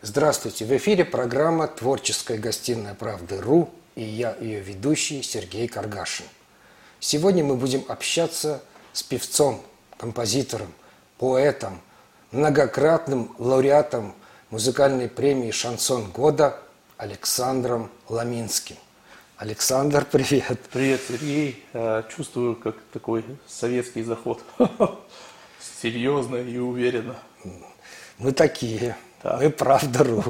Здравствуйте! В эфире программа «Творческая гостиная правды.ру» и я, ее ведущий Сергей Каргашин. Сегодня мы будем общаться с певцом, композитором, поэтом, многократным лауреатом музыкальной премии «Шансон года» Александром Ламинским. Александр, привет! Привет, Сергей. Э, чувствую, как такой советский заход. Серьезно и уверенно. Мы такие. Да. Мы правда.ру.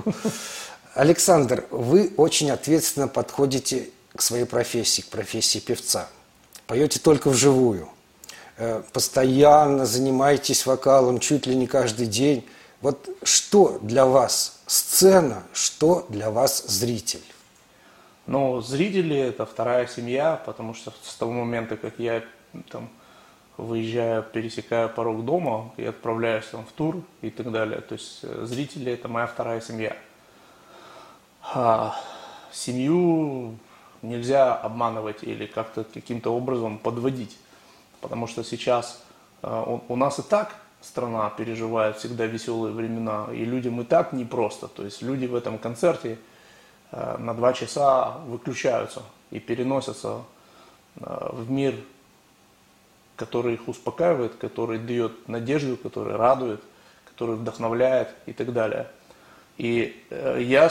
Александр, вы очень ответственно подходите к своей профессии, к профессии певца. Поете только вживую. Э, постоянно занимаетесь вокалом чуть ли не каждый день. Вот что для вас сцена, что для вас зритель? Ну, зрители – это вторая семья, потому что с того момента, как я там выезжаю, пересекаю порог дома и отправляюсь там в тур и так далее. То есть э, зрители – это моя вторая семья. А семью нельзя обманывать или как-то каким-то образом подводить, потому что сейчас э, у нас и так страна переживает всегда веселые времена, и людям и так непросто. То есть люди в этом концерте э, на два часа выключаются и переносятся в мир который их успокаивает, который дает надежду, который радует, который вдохновляет и так далее. И э, я,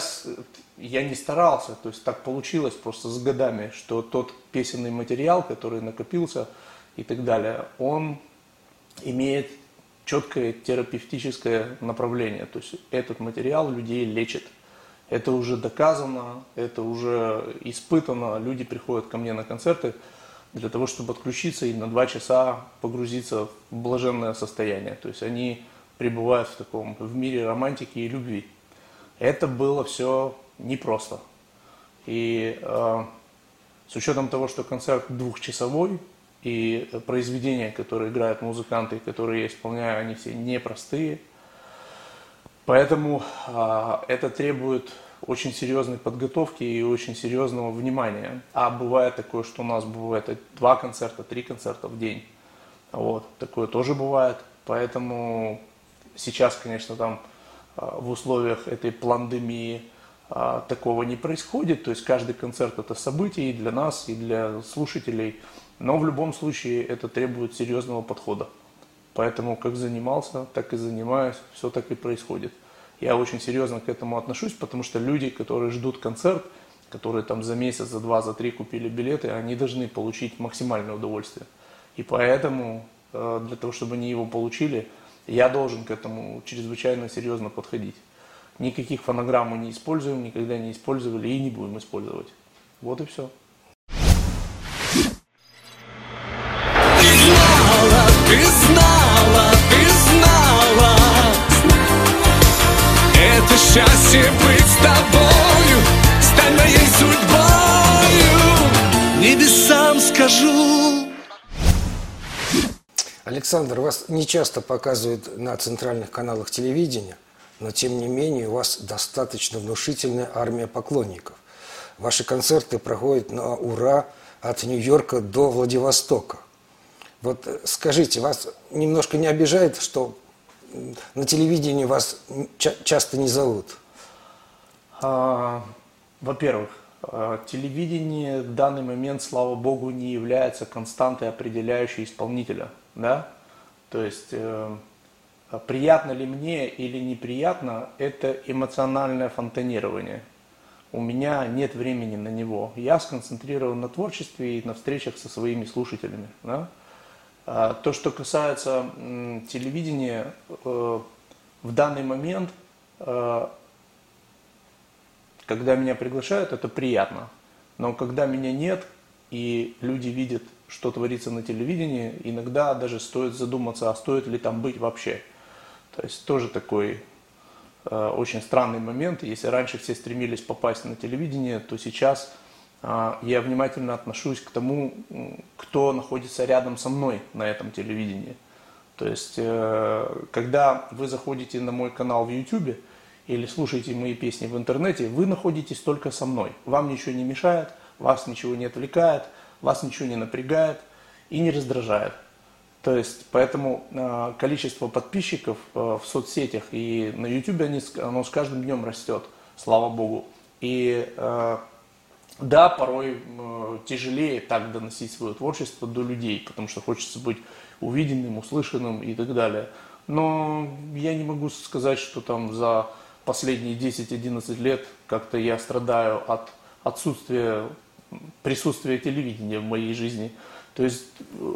я не старался, то есть так получилось просто с годами, что тот песенный материал, который накопился и так далее, он имеет четкое терапевтическое направление. То есть этот материал людей лечит. Это уже доказано, это уже испытано. Люди приходят ко мне на концерты, для того, чтобы отключиться и на два часа погрузиться в блаженное состояние. То есть они пребывают в таком, в мире романтики и любви. Это было все непросто. И э, с учетом того, что концерт двухчасовой, и произведения, которые играют музыканты, которые я исполняю, они все непростые. Поэтому э, это требует очень серьезной подготовки и очень серьезного внимания. А бывает такое, что у нас бывает два концерта, три концерта в день. Вот, такое тоже бывает. Поэтому сейчас, конечно, там а, в условиях этой пандемии а, такого не происходит. То есть каждый концерт это событие и для нас, и для слушателей. Но в любом случае это требует серьезного подхода. Поэтому как занимался, так и занимаюсь, все так и происходит я очень серьезно к этому отношусь, потому что люди, которые ждут концерт, которые там за месяц, за два, за три купили билеты, они должны получить максимальное удовольствие. И поэтому э, для того, чтобы они его получили, я должен к этому чрезвычайно серьезно подходить. Никаких фонограмм мы не используем, никогда не использовали и не будем использовать. Вот и все. Ты счастье быть с тобою Стань моей судьбою Небесам скажу Александр, вас не часто показывают на центральных каналах телевидения, но тем не менее у вас достаточно внушительная армия поклонников. Ваши концерты проходят на ура от Нью-Йорка до Владивостока. Вот скажите, вас немножко не обижает, что на телевидении вас ча- часто не зовут? А, во-первых, а, телевидение в данный момент, слава богу, не является константой, определяющей исполнителя. Да? То есть э, приятно ли мне или неприятно, это эмоциональное фонтанирование. У меня нет времени на него. Я сконцентрирован на творчестве и на встречах со своими слушателями. Да? А, то, что касается телевидения, э, в данный момент, э, когда меня приглашают, это приятно. Но когда меня нет, и люди видят, что творится на телевидении, иногда даже стоит задуматься, а стоит ли там быть вообще. То есть тоже такой э, очень странный момент. Если раньше все стремились попасть на телевидение, то сейчас я внимательно отношусь к тому, кто находится рядом со мной на этом телевидении. То есть, э, когда вы заходите на мой канал в YouTube или слушаете мои песни в интернете, вы находитесь только со мной. Вам ничего не мешает, вас ничего не отвлекает, вас ничего не напрягает и не раздражает. То есть, поэтому э, количество подписчиков э, в соцсетях и на YouTube оно с каждым днем растет, слава богу. И да, порой э, тяжелее так доносить свое творчество до людей, потому что хочется быть увиденным, услышанным и так далее. Но я не могу сказать, что там за последние 10-11 лет как-то я страдаю от отсутствия присутствия телевидения в моей жизни. То есть,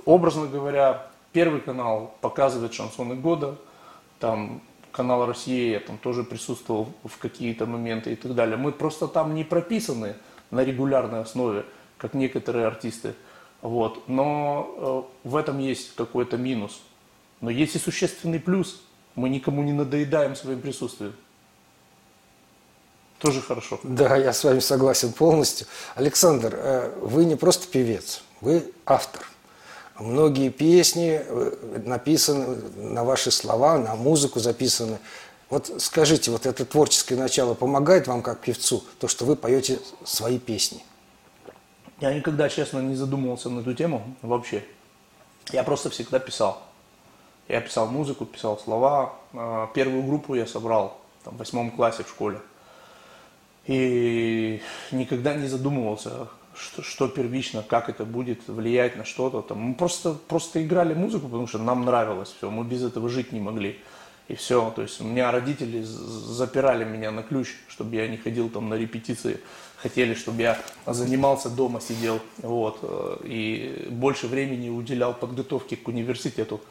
образно говоря, первый канал показывает шансоны года, там канал Россия, я там тоже присутствовал в какие-то моменты и так далее. Мы просто там не прописаны на регулярной основе, как некоторые артисты. Вот. Но э, в этом есть какой-то минус. Но есть и существенный плюс. Мы никому не надоедаем своим присутствием. Тоже хорошо. Да, я с вами согласен полностью. Александр, э, вы не просто певец, вы автор. Многие песни э, написаны на ваши слова, на музыку записаны. Вот скажите, вот это творческое начало помогает вам как певцу, то, что вы поете свои песни? Я никогда, честно, не задумывался на эту тему вообще. Я просто всегда писал. Я писал музыку, писал слова. А, первую группу я собрал там, в восьмом классе в школе. И никогда не задумывался, что, что первично, как это будет влиять на что-то. Там. Мы просто, просто играли музыку, потому что нам нравилось все. Мы без этого жить не могли. И все. То есть у меня родители запирали меня на ключ, чтобы я не ходил там на репетиции. Хотели, чтобы я занимался дома, сидел. Вот. И больше времени уделял подготовке к университету.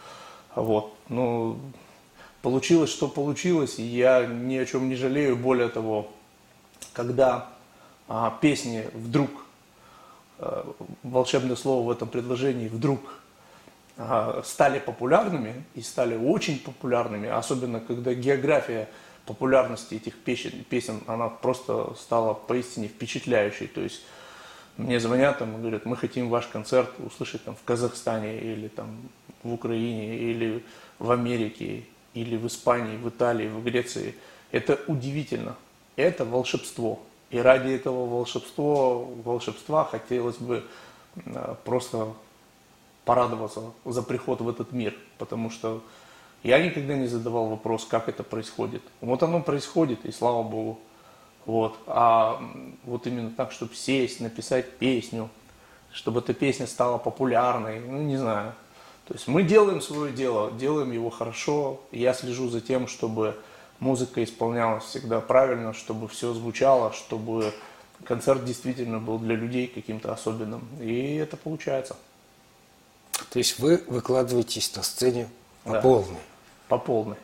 Вот. Ну, получилось, что получилось. И я ни о чем не жалею. Более того, когда а, песни вдруг, а, волшебное слово в этом предложении, вдруг стали популярными и стали очень популярными, особенно когда география популярности этих песен, песен она просто стала поистине впечатляющей. То есть мне звонят там и говорят, мы хотим ваш концерт услышать там в Казахстане или там в Украине или в Америке или в Испании, в Италии, в Греции. Это удивительно это волшебство. И ради этого волшебства, волшебства хотелось бы э, просто порадоваться за приход в этот мир, потому что я никогда не задавал вопрос, как это происходит. Вот оно происходит, и слава Богу. Вот. А вот именно так, чтобы сесть, написать песню, чтобы эта песня стала популярной, ну не знаю. То есть мы делаем свое дело, делаем его хорошо. Я слежу за тем, чтобы музыка исполнялась всегда правильно, чтобы все звучало, чтобы концерт действительно был для людей каким-то особенным. И это получается. То есть вы выкладываетесь на сцене по да. полной? По полной.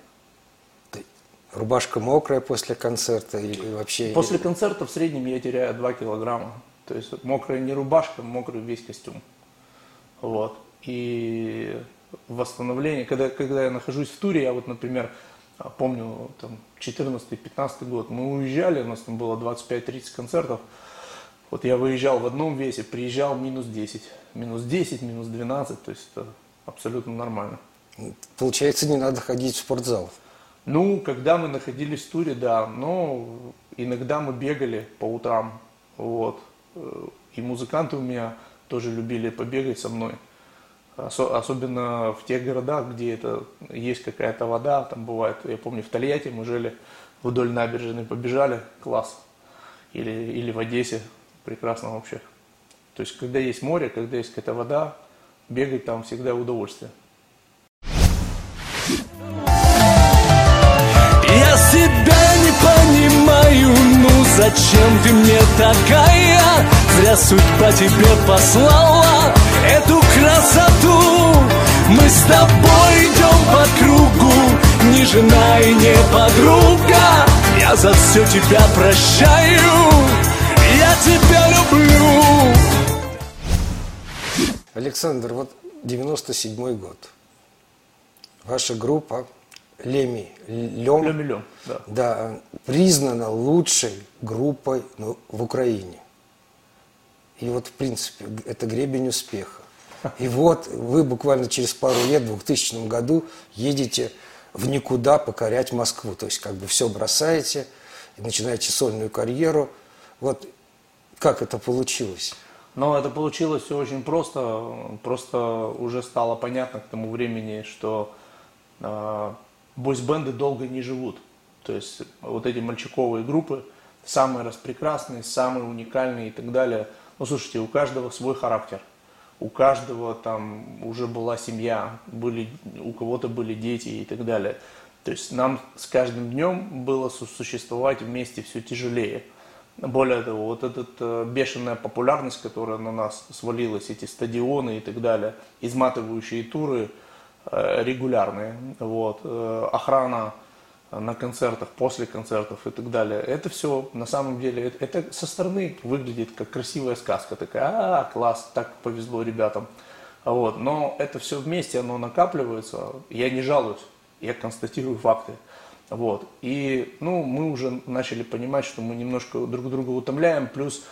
Рубашка мокрая после концерта или вообще? После концерта в среднем я теряю 2 килограмма. То есть мокрая не рубашка, мокрый весь костюм. Вот. И восстановление, когда, когда я нахожусь в туре, я вот, например, а помню, там, 14-15 год, мы уезжали, у нас там было 25-30 концертов. Вот я выезжал в одном весе, приезжал минус 10. Минус 10, минус 12, то есть это абсолютно нормально. Получается, не надо ходить в спортзал? Ну, когда мы находились в туре, да, но иногда мы бегали по утрам, вот. И музыканты у меня тоже любили побегать со мной особенно в тех городах, где это есть какая-то вода, там бывает, я помню, в Тольятти мы жили вдоль набережной, побежали, класс, или, или в Одессе, прекрасно вообще. То есть, когда есть море, когда есть какая-то вода, бегать там всегда удовольствие. Я себя не понимаю, ну зачем ты мне такая? Зря судьба тебе послала эту красоту Мы с тобой идем по кругу Ни жена и не подруга Я за все тебя прощаю тебя люблю Александр, вот 97 год. Ваша группа Леми Лем, Леми Лем да. Да, признана лучшей группой ну, в Украине. И вот, в принципе, это гребень успеха. И вот вы буквально через пару лет, в 2000 году, едете в никуда покорять Москву. То есть как бы все бросаете и начинаете сольную карьеру. Вот как это получилось? Но это получилось все очень просто. Просто уже стало понятно к тому времени, что э, бойсбенды долго не живут. То есть вот эти мальчиковые группы, самые распрекрасные, самые уникальные и так далее. Ну, слушайте, у каждого свой характер. У каждого там уже была семья, были, у кого-то были дети и так далее. То есть нам с каждым днем было существовать вместе все тяжелее. Более того, вот эта э, бешеная популярность, которая на нас свалилась, эти стадионы и так далее, изматывающие туры э, регулярные, вот, э, охрана на концертах, после концертов и так далее. Это все на самом деле, это, это со стороны выглядит как красивая сказка, такая, а, класс, так повезло ребятам. Вот. Но это все вместе, оно накапливается. Я не жалуюсь, я констатирую факты. Вот. И ну, мы уже начали понимать, что мы немножко друг друга утомляем. Плюс,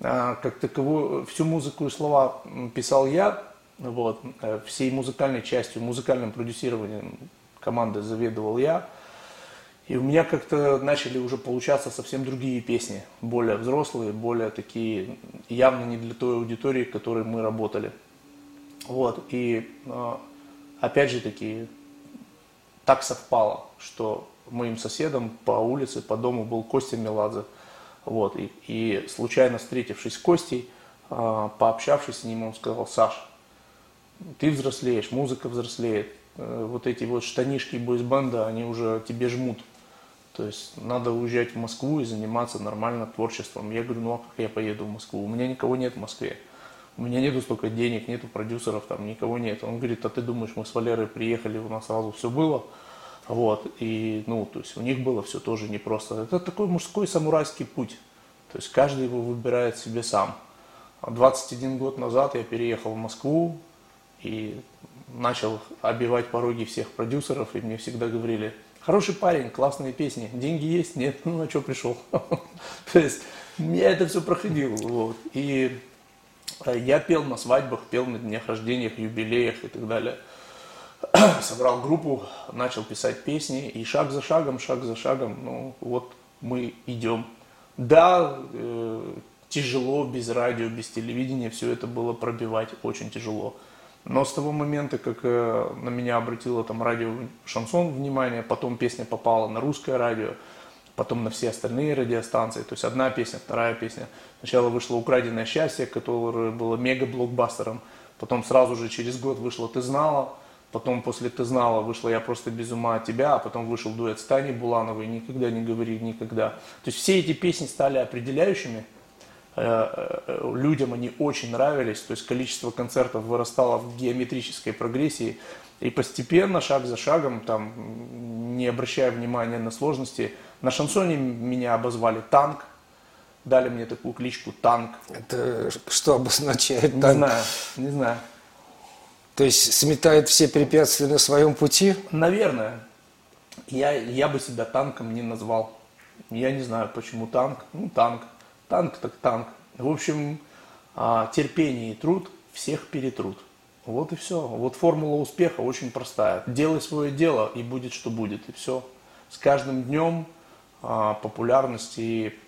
а, как таковую, всю музыку и слова писал я. Вот. Э, всей музыкальной частью, музыкальным продюсированием команды заведовал я. И у меня как-то начали уже получаться совсем другие песни, более взрослые, более такие, явно не для той аудитории, к которой мы работали. Вот, и а, опять же таки, так совпало, что моим соседом по улице, по дому был Костя Меладзе. Вот, и, и случайно встретившись с Костей, э, пообщавшись с ним, он сказал, Саш, ты взрослеешь, музыка взрослеет, э, вот эти вот штанишки бойсбенда, они уже тебе жмут. То есть надо уезжать в Москву и заниматься нормально творчеством. Я говорю, ну а как я поеду в Москву? У меня никого нет в Москве. У меня нету столько денег, нету продюсеров, там никого нет. Он говорит, а ты думаешь, мы с Валерой приехали, у нас сразу все было? Вот, и, ну, то есть у них было все тоже непросто. Это такой мужской самурайский путь. То есть каждый его выбирает себе сам. 21 год назад я переехал в Москву и начал обивать пороги всех продюсеров, и мне всегда говорили, хороший парень, классные песни, деньги есть? Нет, ну на что пришел? То есть я это все проходил. Вот. И э, я пел на свадьбах, пел на днях рождениях, юбилеях и так далее. собрал группу, начал писать песни, и шаг за шагом, шаг за шагом, ну вот мы идем. Да, э, тяжело без радио, без телевидения все это было пробивать, очень тяжело. Но с того момента, как э, на меня обратило там радио Шансон внимание, потом песня попала на русское радио, потом на все остальные радиостанции, то есть одна песня, вторая песня. Сначала вышло «Украденное счастье», которое было мега-блокбастером, потом сразу же через год вышло «Ты знала», Потом после «Ты знала» вышла «Я просто без ума от тебя», а потом вышел дуэт с Таней Булановой «Никогда не говори никогда». То есть все эти песни стали определяющими, э, э, людям они очень нравились, то есть количество концертов вырастало в геометрической прогрессии, и постепенно, шаг за шагом, там, не обращая внимания на сложности, на шансоне меня обозвали «Танк», дали мне такую кличку «Танк». Это что обозначает «Танк»? Не знаю, не знаю. То есть сметает все препятствия на своем пути? Наверное. Я, я бы себя танком не назвал. Я не знаю, почему танк. Ну, танк. Танк так танк. В общем, а, терпение и труд всех перетрут. Вот и все. Вот формула успеха очень простая. Делай свое дело, и будет, что будет. И все. С каждым днем а, популярность и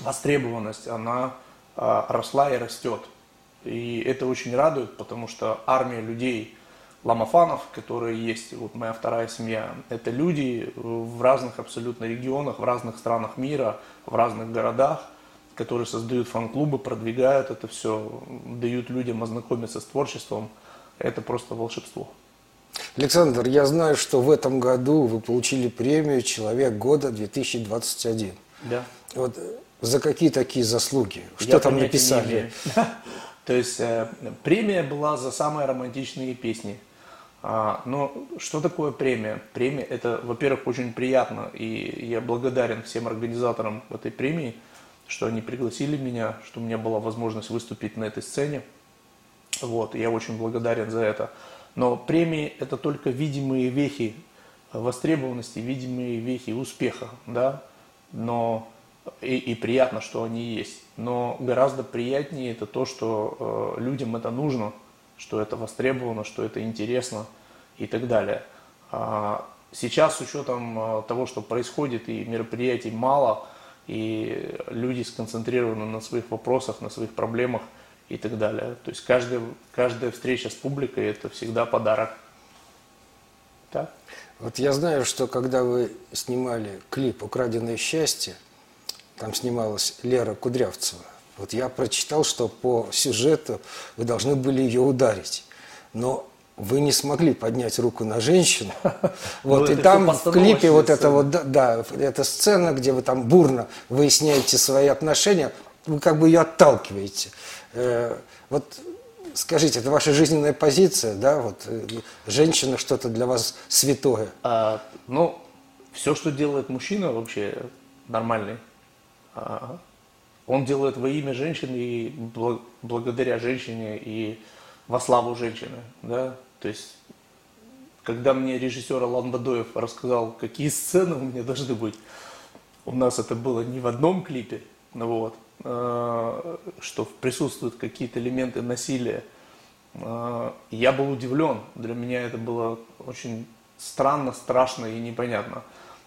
востребованность, она а, росла и растет. И это очень радует, потому что армия людей, ламафанов, которые есть, вот моя вторая семья, это люди в разных абсолютно регионах, в разных странах мира, в разных городах, которые создают фан-клубы, продвигают это все, дают людям ознакомиться с творчеством. Это просто волшебство. Александр, я знаю, что в этом году вы получили премию «Человек года 2021». Да. Вот за какие такие заслуги? Что я там написали? То есть э, премия была за самые романтичные песни. А, но что такое премия? Премия это, во-первых, очень приятно, и я благодарен всем организаторам этой премии, что они пригласили меня, что у меня была возможность выступить на этой сцене. Вот, я очень благодарен за это. Но премии это только видимые вехи востребованности, видимые вехи успеха, да. Но и, и приятно, что они есть. Но гораздо приятнее это то, что э, людям это нужно, что это востребовано, что это интересно и так далее. А сейчас с учетом э, того, что происходит и мероприятий мало, и люди сконцентрированы на своих вопросах, на своих проблемах, и так далее. То есть каждая, каждая встреча с публикой – это всегда подарок. Так? Вот я знаю, что когда вы снимали клип «Украденное счастье», там снималась Лера Кудрявцева. Вот я прочитал, что по сюжету вы должны были ее ударить. Но вы не смогли поднять руку на женщину. Вот, и там в клипе вот это вот, да, эта сцена, где вы там бурно выясняете свои отношения, вы как бы ее отталкиваете. Э, вот скажите, это ваша жизненная позиция, да, вот э, женщина что-то для вас святое? А, ну, все, что делает мужчина вообще нормальный, он делает во имя женщины и благодаря женщине и во славу женщины, да, то есть когда мне режиссер Алан Бадоев рассказал, какие сцены у меня должны быть, у нас это было не в одном клипе, ну вот, э, что присутствуют какие-то элементы насилия. Э, я был удивлен, для меня это было очень странно, страшно и непонятно.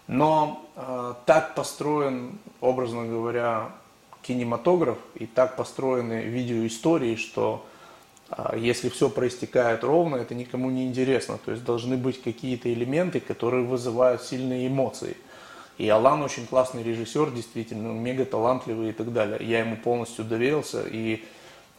Но э, так построен, образно говоря, кинематограф и так построены видеоистории, что э, если все проистекает ровно, это никому не интересно. То есть должны быть какие-то элементы, которые вызывают сильные эмоции. И Алан очень классный режиссер, действительно, мега талантливый и так далее. Я ему полностью доверился, и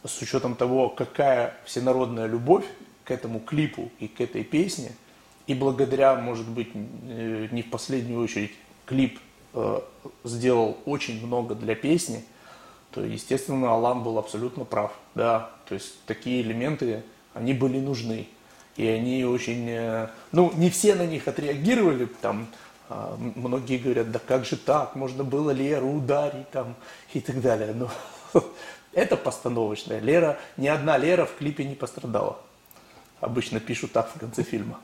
с учетом того, какая всенародная любовь к этому клипу и к этой песне – и благодаря, может быть, э, не в последнюю очередь, клип э, сделал очень много для песни, то, естественно, Алан был абсолютно прав. Да, то есть такие элементы, они были нужны. И они очень, э, ну, не все на них отреагировали, там, а, многие говорят, да как же так, можно было Леру ударить, там, и так далее. Но это постановочное. Лера, ни одна Лера в клипе не пострадала. Обычно пишут так в конце фильма.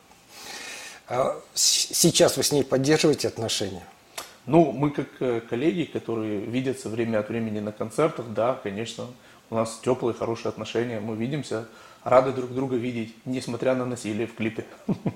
А сейчас вы с ней поддерживаете отношения? Ну, мы как э, коллеги, которые видятся время от времени на концертах, да, конечно, у нас теплые, хорошие отношения, мы видимся, рады друг друга видеть, несмотря на насилие в клипе.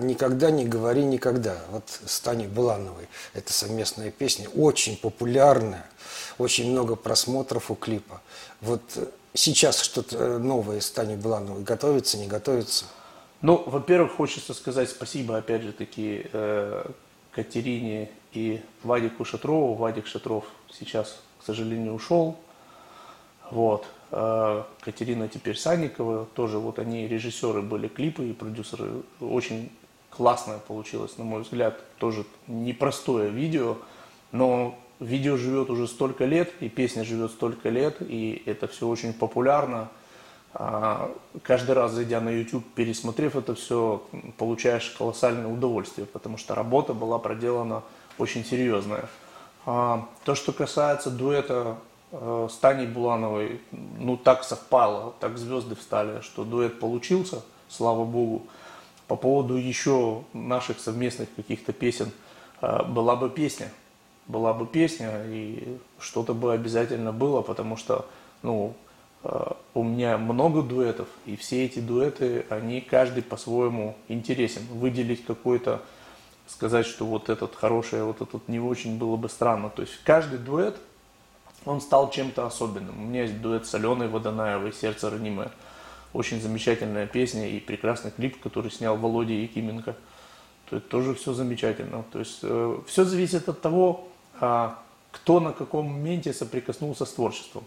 «Никогда не говори никогда» вот с Таней Булановой. Это совместная песня, очень популярная, очень много просмотров у клипа. Вот э, сейчас что-то э, новое с Таней Булановой готовится, не готовится? Ну, во-первых, хочется сказать спасибо, опять же таки, Катерине и Вадику Шатрову. Вадик Шатров сейчас, к сожалению, ушел. Вот. Э, Катерина теперь Санникова, тоже вот они режиссеры были клипы и продюсеры. Очень классное получилось, на мой взгляд, тоже непростое видео, но видео живет уже столько лет, и песня живет столько лет, и это все очень популярно. А, каждый раз, зайдя на YouTube, пересмотрев это все, получаешь колоссальное удовольствие, потому что работа была проделана очень серьезная. А, то, что касается дуэта Э, с Таней Булановой, ну так совпало, так звезды встали, что дуэт получился, слава богу. По поводу еще наших совместных каких-то песен, э, была бы песня, была бы песня, и что-то бы обязательно было, потому что, ну, э, у меня много дуэтов, и все эти дуэты, они каждый по-своему интересен. Выделить какой-то, сказать, что вот этот хороший, а вот этот не очень было бы странно. То есть каждый дуэт – он стал чем-то особенным. У меня есть дуэт с Аленой Водонаевой «Сердце ранимое». Очень замечательная песня и прекрасный клип, который снял Володя Якименко. То есть тоже все замечательно. То есть э, все зависит от того, э, кто на каком моменте соприкоснулся с творчеством.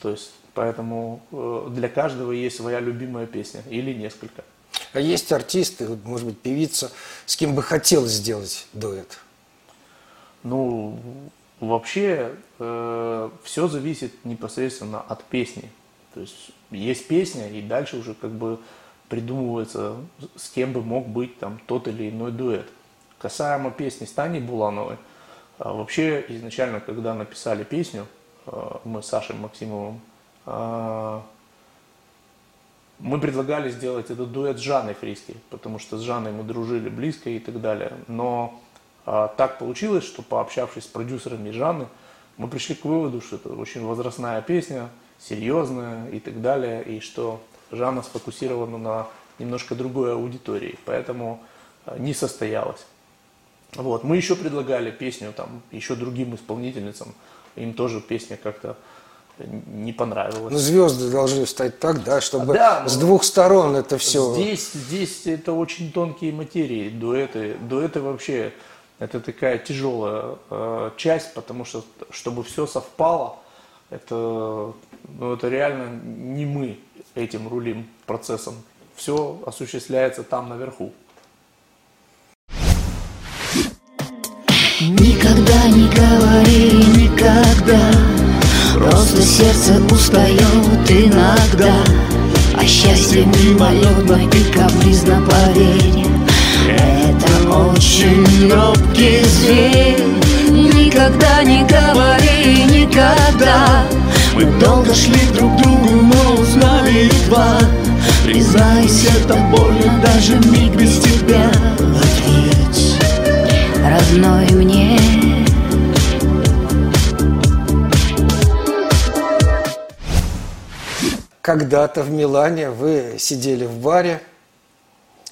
То есть поэтому э, для каждого есть своя любимая песня или несколько. А есть артисты, может быть, певица, с кем бы хотелось сделать дуэт? Ну, Вообще э, все зависит непосредственно от песни. То есть есть песня, и дальше уже как бы придумывается, с кем бы мог быть там тот или иной дуэт. Касаемо песни с Таней Булановой, э, вообще изначально, когда написали песню, э, мы с Сашей Максимовым, э, мы предлагали сделать этот дуэт с Жанной Фриски, потому что с Жанной мы дружили близко и так далее. Но а, так получилось, что пообщавшись с продюсерами Жанны, мы пришли к выводу, что это очень возрастная песня, серьезная и так далее, и что Жанна сфокусирована на немножко другой аудитории, поэтому а, не состоялось. Вот. Мы еще предлагали песню там, еще другим исполнительницам, им тоже песня как-то не понравилась. Ну, звезды должны стать так, да, чтобы да, с двух сторон это все. Здесь, здесь это очень тонкие материи, дуэты. Дуэты вообще это такая тяжелая э, часть, потому что чтобы все совпало, это, ну, это реально не мы этим рулим процессом. Все осуществляется там наверху. Никогда не говори никогда. Просто сердце устает иногда. А счастье мимолетно и капризно поверь Это очень робкий зверь. Никогда не говори никогда Мы долго шли друг к другу, но узнали едва Признайся, это больно даже миг без тебя Ответь родной мне Когда-то в Милане вы сидели в баре,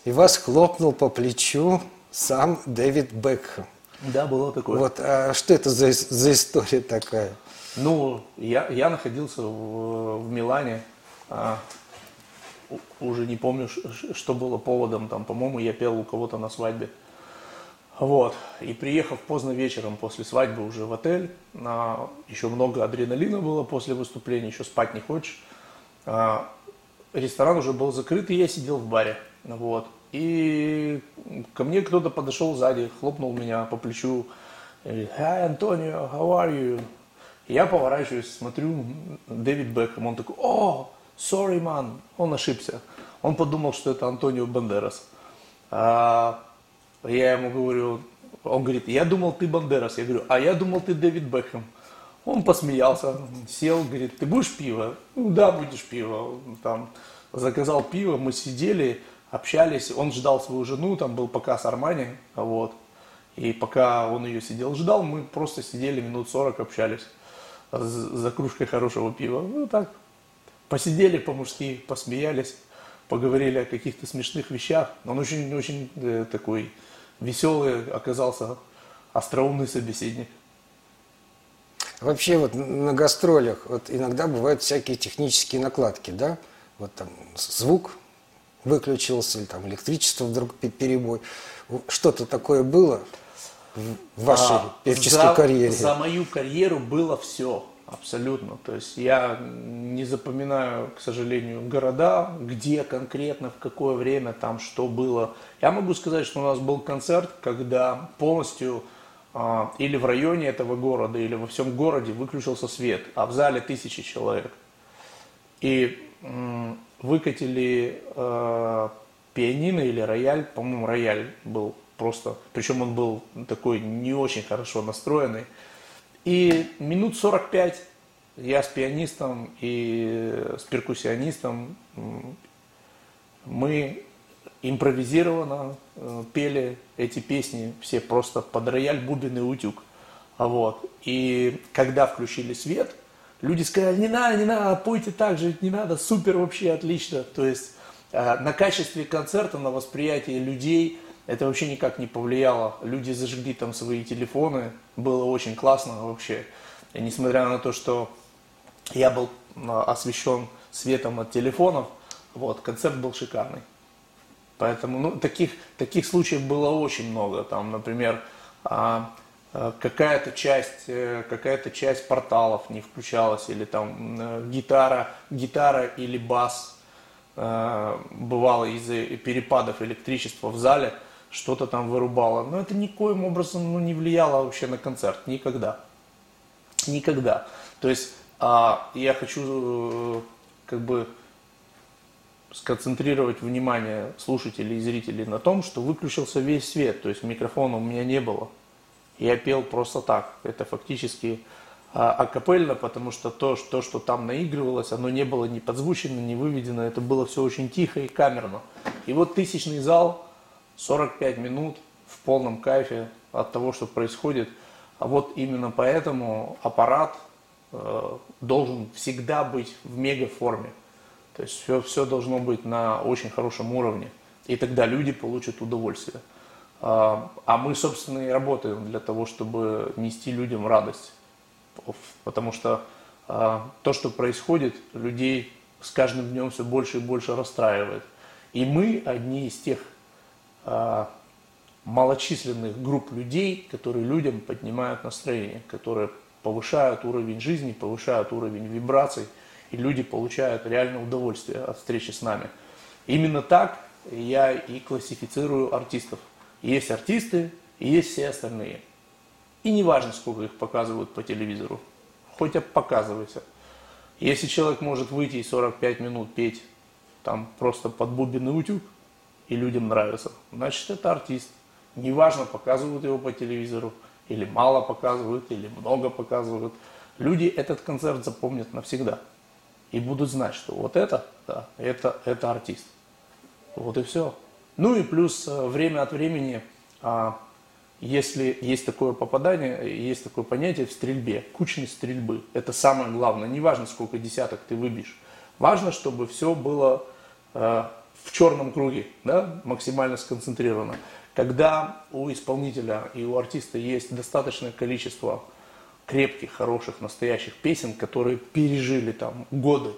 и вас хлопнул по плечу сам Дэвид Бекхэм. Да, было такое. Вот, а что это за, за история такая? Ну, я, я находился в, в Милане, а, уже не помню, что было поводом, там, по-моему, я пел у кого-то на свадьбе. Вот. И приехав поздно вечером после свадьбы уже в отель, а, еще много адреналина было после выступления, еще спать не хочешь. А, ресторан уже был закрыт, и я сидел в баре. Вот. И ко мне кто-то подошел сзади, хлопнул меня по плечу. Говорит, Hi, Антонио, how are you? Я поворачиваюсь, смотрю, Дэвид Бекхэм. Он такой, о, sorry, man. Он ошибся. Он подумал, что это Антонио Бандерас. А, я ему говорю, он говорит, я думал, ты Бандерас. Я говорю, а я думал, ты Дэвид Бекхэм. Он посмеялся, сел, говорит, ты будешь пиво? Ну да, будешь пиво. Там заказал пиво, мы сидели, общались. Он ждал свою жену, там был показ Армани, вот. И пока он ее сидел, ждал, мы просто сидели минут 40, общались за кружкой хорошего пива. Ну так, посидели по-мужски, посмеялись, поговорили о каких-то смешных вещах. Он очень-очень э, такой веселый оказался, остроумный собеседник. Вообще вот на гастролях вот иногда бывают всякие технические накладки, да? Вот там звук выключился, или там электричество вдруг перебой. Что-то такое было в вашей а, певческой за, карьере? За мою карьеру было все. Абсолютно. То есть я не запоминаю, к сожалению, города, где конкретно, в какое время там что было. Я могу сказать, что у нас был концерт, когда полностью а, или в районе этого города, или во всем городе выключился свет, а в зале тысячи человек. И м, выкатили э, пианино или рояль, по-моему, рояль был просто, причем он был такой не очень хорошо настроенный. И минут 45 я с пианистом и с перкуссионистом мы импровизированно э, пели эти песни все просто под рояль, бубен и утюг. А вот. И когда включили свет, люди сказали, не надо, не надо, пойте так же, не надо, супер вообще, отлично. То есть э, на качестве концерта, на восприятие людей – это вообще никак не повлияло. Люди зажгли там свои телефоны, было очень классно вообще. И несмотря на то, что я был а, освещен светом от телефонов, вот, концерт был шикарный. Поэтому ну, таких, таких случаев было очень много. Там, например, а, а, какая-то часть, э, какая-то часть порталов не включалась, или там э, гитара, гитара или бас э, бывало из-за перепадов электричества в зале – что-то там вырубало. Но это никоим образом ну, не влияло вообще на концерт. Никогда. Никогда. То есть а, я хочу э, как бы сконцентрировать внимание слушателей и зрителей на том, что выключился весь свет, то есть микрофона у меня не было. Я пел просто так. Это фактически а, акапельно, потому что то, то, что там наигрывалось, оно не было ни подзвучено, ни выведено, это было все очень тихо и камерно. И вот тысячный зал, 45 минут в полном кайфе от того, что происходит. А вот именно поэтому аппарат э, должен всегда быть в мегаформе. То есть все, все должно быть на очень хорошем уровне. И тогда люди получат удовольствие. А, а мы, собственно, и работаем для того, чтобы нести людям радость потому что э, то, что происходит, людей с каждым днем все больше и больше расстраивает. И мы одни из тех малочисленных групп людей, которые людям поднимают настроение, которые повышают уровень жизни, повышают уровень вибраций, и люди получают реальное удовольствие от встречи с нами. Именно так я и классифицирую артистов. Есть артисты, и есть все остальные – и не важно, сколько их показывают по телевизору. Хоть показывайся. Если человек может выйти и 45 минут петь там просто под бубенный утюг, и людям нравится, значит это артист. Неважно, показывают его по телевизору, или мало показывают, или много показывают. Люди этот концерт запомнят навсегда. И будут знать, что вот это, да, это, это артист. Вот и все. Ну и плюс э, время от времени а, если есть такое попадание, есть такое понятие в стрельбе, кучность стрельбы. Это самое главное. Не важно, сколько десяток ты выбьешь. Важно, чтобы все было э, в черном круге, да, максимально сконцентрировано. Когда у исполнителя и у артиста есть достаточное количество крепких, хороших, настоящих песен, которые пережили там годы,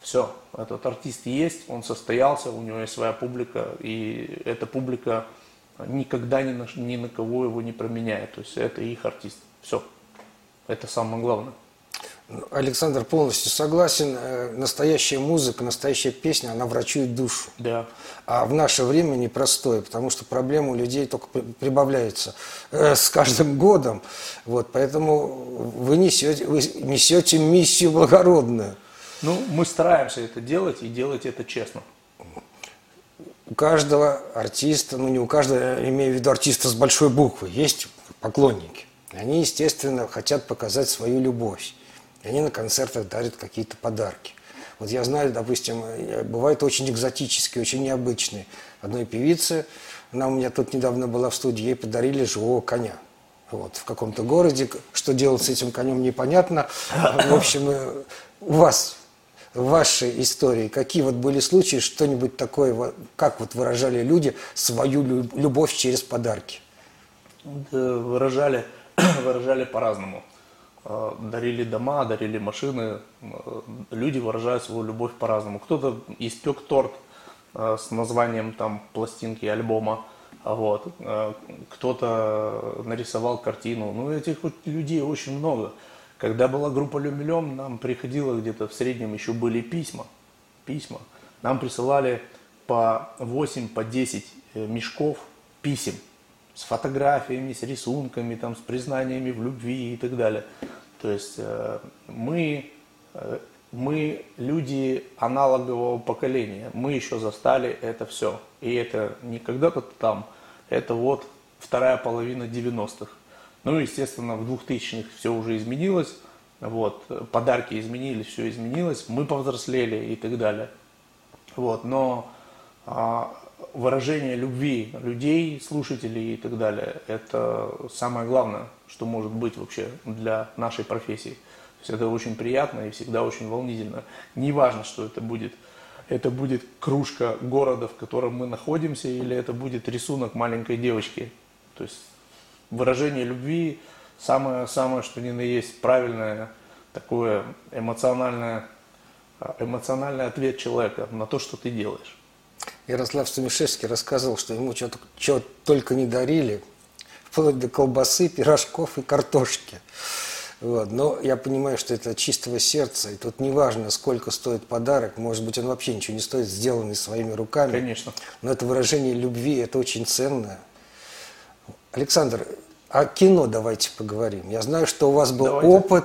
все, этот артист есть, он состоялся, у него есть своя публика, и эта публика никогда ни на, ни на кого его не променяет. То есть это их артист. Все. Это самое главное. Александр полностью согласен. Э, настоящая музыка, настоящая песня, она врачует душу. Да. А в наше время непростое, потому что проблемы у людей только прибавляются э, с каждым годом. Вот, поэтому вы несете, вы несете миссию благородную. Ну, мы стараемся это делать и делать это честно у каждого артиста, ну не у каждого, имею в виду артиста с большой буквы, есть поклонники. Они, естественно, хотят показать свою любовь. И они на концертах дарят какие-то подарки. Вот я знаю, допустим, бывают очень экзотические, очень необычные. Одной певице, она у меня тут недавно была в студии, ей подарили живого коня. Вот, в каком-то городе. Что делать с этим конем, непонятно. В общем, э, у вас в вашей истории, какие вот были случаи, что-нибудь такое, как вот выражали люди свою любовь через подарки? Выражали, выражали по-разному. А, дарили дома, дарили машины. А, люди выражают свою любовь по-разному. Кто-то испек торт а, с названием там пластинки, альбома. Вот. Кто-то нарисовал картину. Ну, этих людей очень много. Когда была группа Люмелем, нам приходило где-то в среднем еще были письма. Письма. Нам присылали по 8, по 10 э, мешков писем с фотографиями, с рисунками, там, с признаниями в любви и так далее. То есть э, мы, э, мы люди аналогового поколения, мы еще застали это все. И это не когда-то там, это вот вторая половина 90-х. Ну, естественно, в 2000-х все уже изменилось, вот, подарки изменились, все изменилось, мы повзрослели и так далее. Вот, но а, выражение любви людей, слушателей и так далее, это самое главное, что может быть вообще для нашей профессии. То есть это очень приятно и всегда очень волнительно. Неважно, что это будет. Это будет кружка города, в котором мы находимся, или это будет рисунок маленькой девочки. То есть выражение любви самое, самое что ни на есть правильное такое эмоциональное, эмоциональный ответ человека на то, что ты делаешь. Ярослав Сумишевский рассказывал, что ему что-то, что только не дарили, вплоть до колбасы, пирожков и картошки. Вот. Но я понимаю, что это от чистого сердца, и тут неважно, сколько стоит подарок, может быть, он вообще ничего не стоит, сделанный своими руками. Конечно. Но это выражение любви, это очень ценно. Александр, о кино давайте поговорим. Я знаю, что у вас был давайте. опыт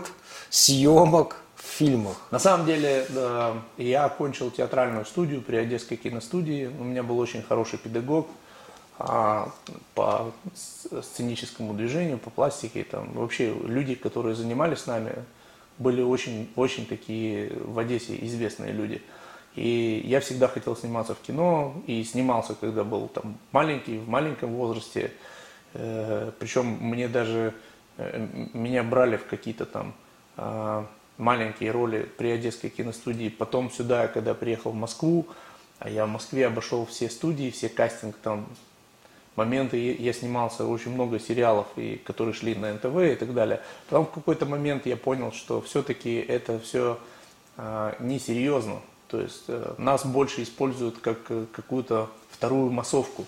съемок фильмах. На самом деле, да, я окончил театральную студию при Одесской киностудии. У меня был очень хороший педагог а, по сценическому движению, по пластике. Там, вообще люди, которые занимались с нами, были очень, очень такие в Одессе известные люди. И я всегда хотел сниматься в кино, и снимался, когда был там маленький, в маленьком возрасте. Э, причем мне даже, э, меня брали в какие-то там э, маленькие роли при Одесской киностудии. Потом сюда, когда приехал в Москву, а я в Москве обошел все студии, все кастинг там, моменты, я снимался очень много сериалов, и, которые шли на НТВ и так далее. Потом в какой-то момент я понял, что все-таки это все э, несерьезно. То есть э, нас больше используют как э, какую-то вторую массовку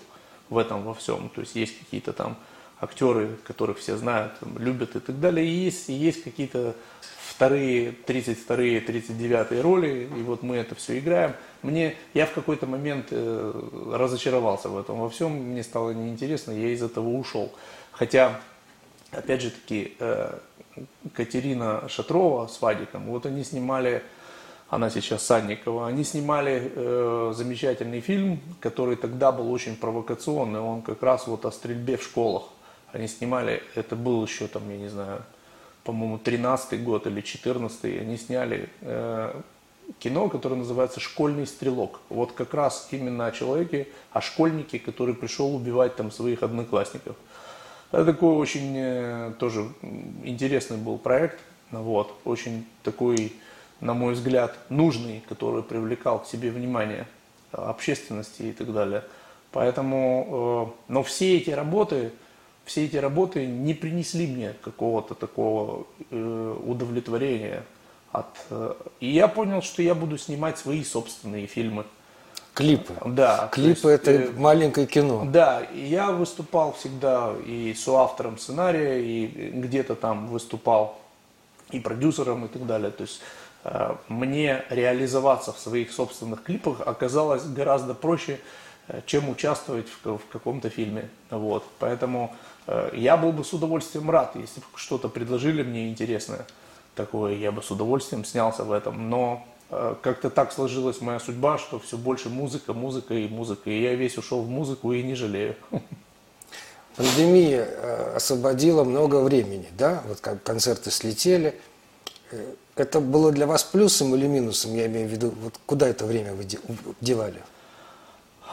в этом во всем. То есть есть какие-то там актеры, которых все знают, любят и так далее. И есть, и есть какие-то вторые, 32-е, 39-е роли, и вот мы это все играем. Мне, я в какой-то момент э, разочаровался в этом во всем, мне стало неинтересно, я из этого ушел. Хотя, опять же таки, э, Катерина Шатрова с Вадиком, вот они снимали, она сейчас Санникова, они снимали э, замечательный фильм, который тогда был очень провокационный, он как раз вот о стрельбе в школах. Они снимали, это был еще там, я не знаю, по-моему, 13 год или 14 они сняли э, кино, которое называется «Школьный стрелок». Вот как раз именно о человеке, о школьнике, который пришел убивать там своих одноклассников. Это такой очень э, тоже интересный был проект, вот, очень такой, на мой взгляд, нужный, который привлекал к себе внимание общественности и так далее. Поэтому, э, но все эти работы, все эти работы не принесли мне какого-то такого э, удовлетворения. От, э, и я понял, что я буду снимать свои собственные фильмы. Клипы. Да. Клипы есть, это э, маленькое кино. Да, и я выступал всегда и соавтором сценария, и где-то там выступал и продюсером и так далее. То есть э, мне реализоваться в своих собственных клипах оказалось гораздо проще, э, чем участвовать в, в каком-то фильме. Вот. Поэтому я был бы с удовольствием рад, если бы что-то предложили мне интересное такое, я бы с удовольствием снялся в этом. Но э, как-то так сложилась моя судьба, что все больше музыка, музыка и музыка. И я весь ушел в музыку и не жалею. Пандемия э, освободила много времени, да? Вот как концерты слетели. Это было для вас плюсом или минусом, я имею в виду, вот куда это время вы девали?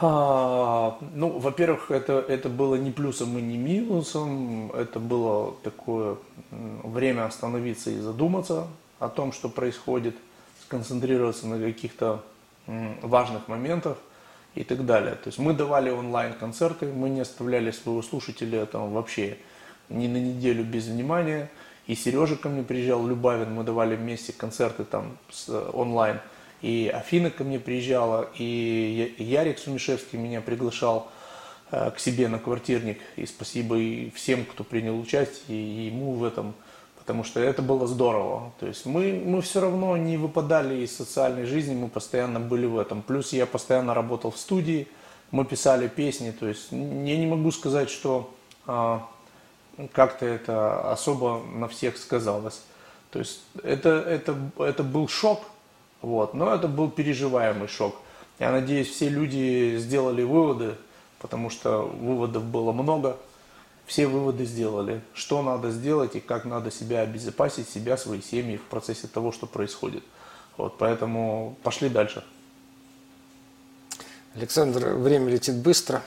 А, ну, во-первых, это, это было не плюсом и не минусом, это было такое время остановиться и задуматься о том, что происходит, сконцентрироваться на каких-то важных моментах и так далее. То есть мы давали онлайн-концерты, мы не оставляли своего слушателя там вообще ни на неделю без внимания. И Сережа ко мне приезжал, Любавин, мы давали вместе концерты там с, онлайн – и Афина ко мне приезжала, и Ярик Сумишевский меня приглашал э, к себе на квартирник. И спасибо и всем, кто принял участие, и ему в этом, потому что это было здорово. То есть мы, мы все равно не выпадали из социальной жизни, мы постоянно были в этом. Плюс я постоянно работал в студии, мы писали песни. То есть я не могу сказать, что а, как-то это особо на всех сказалось. То есть это, это, это был шок, вот. Но это был переживаемый шок. Я надеюсь, все люди сделали выводы, потому что выводов было много. Все выводы сделали, что надо сделать и как надо себя обезопасить, себя, свои семьи в процессе того, что происходит. Вот, поэтому пошли дальше. Александр, время летит быстро.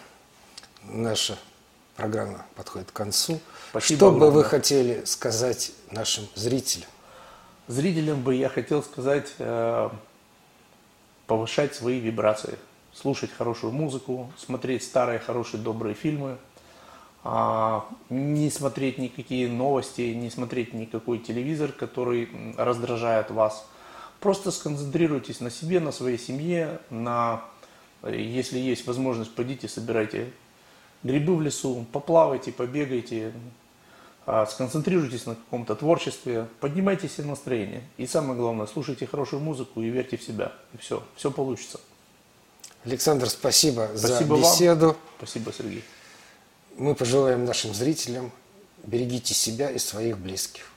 Наша программа подходит к концу. Спасибо что огромное. бы вы хотели сказать нашим зрителям? Зрителям бы я хотел сказать, э, повышать свои вибрации, слушать хорошую музыку, смотреть старые, хорошие, добрые фильмы, а, не смотреть никакие новости, не смотреть никакой телевизор, который раздражает вас. Просто сконцентрируйтесь на себе, на своей семье, на, если есть возможность, пойдите, собирайте грибы в лесу, поплавайте, побегайте, сконцентрируйтесь на каком-то творчестве, поднимайте себе настроение. И самое главное, слушайте хорошую музыку и верьте в себя. И все, все получится. Александр, спасибо, спасибо за беседу. Вам. Спасибо, Сергей. Мы пожелаем нашим зрителям берегите себя и своих близких.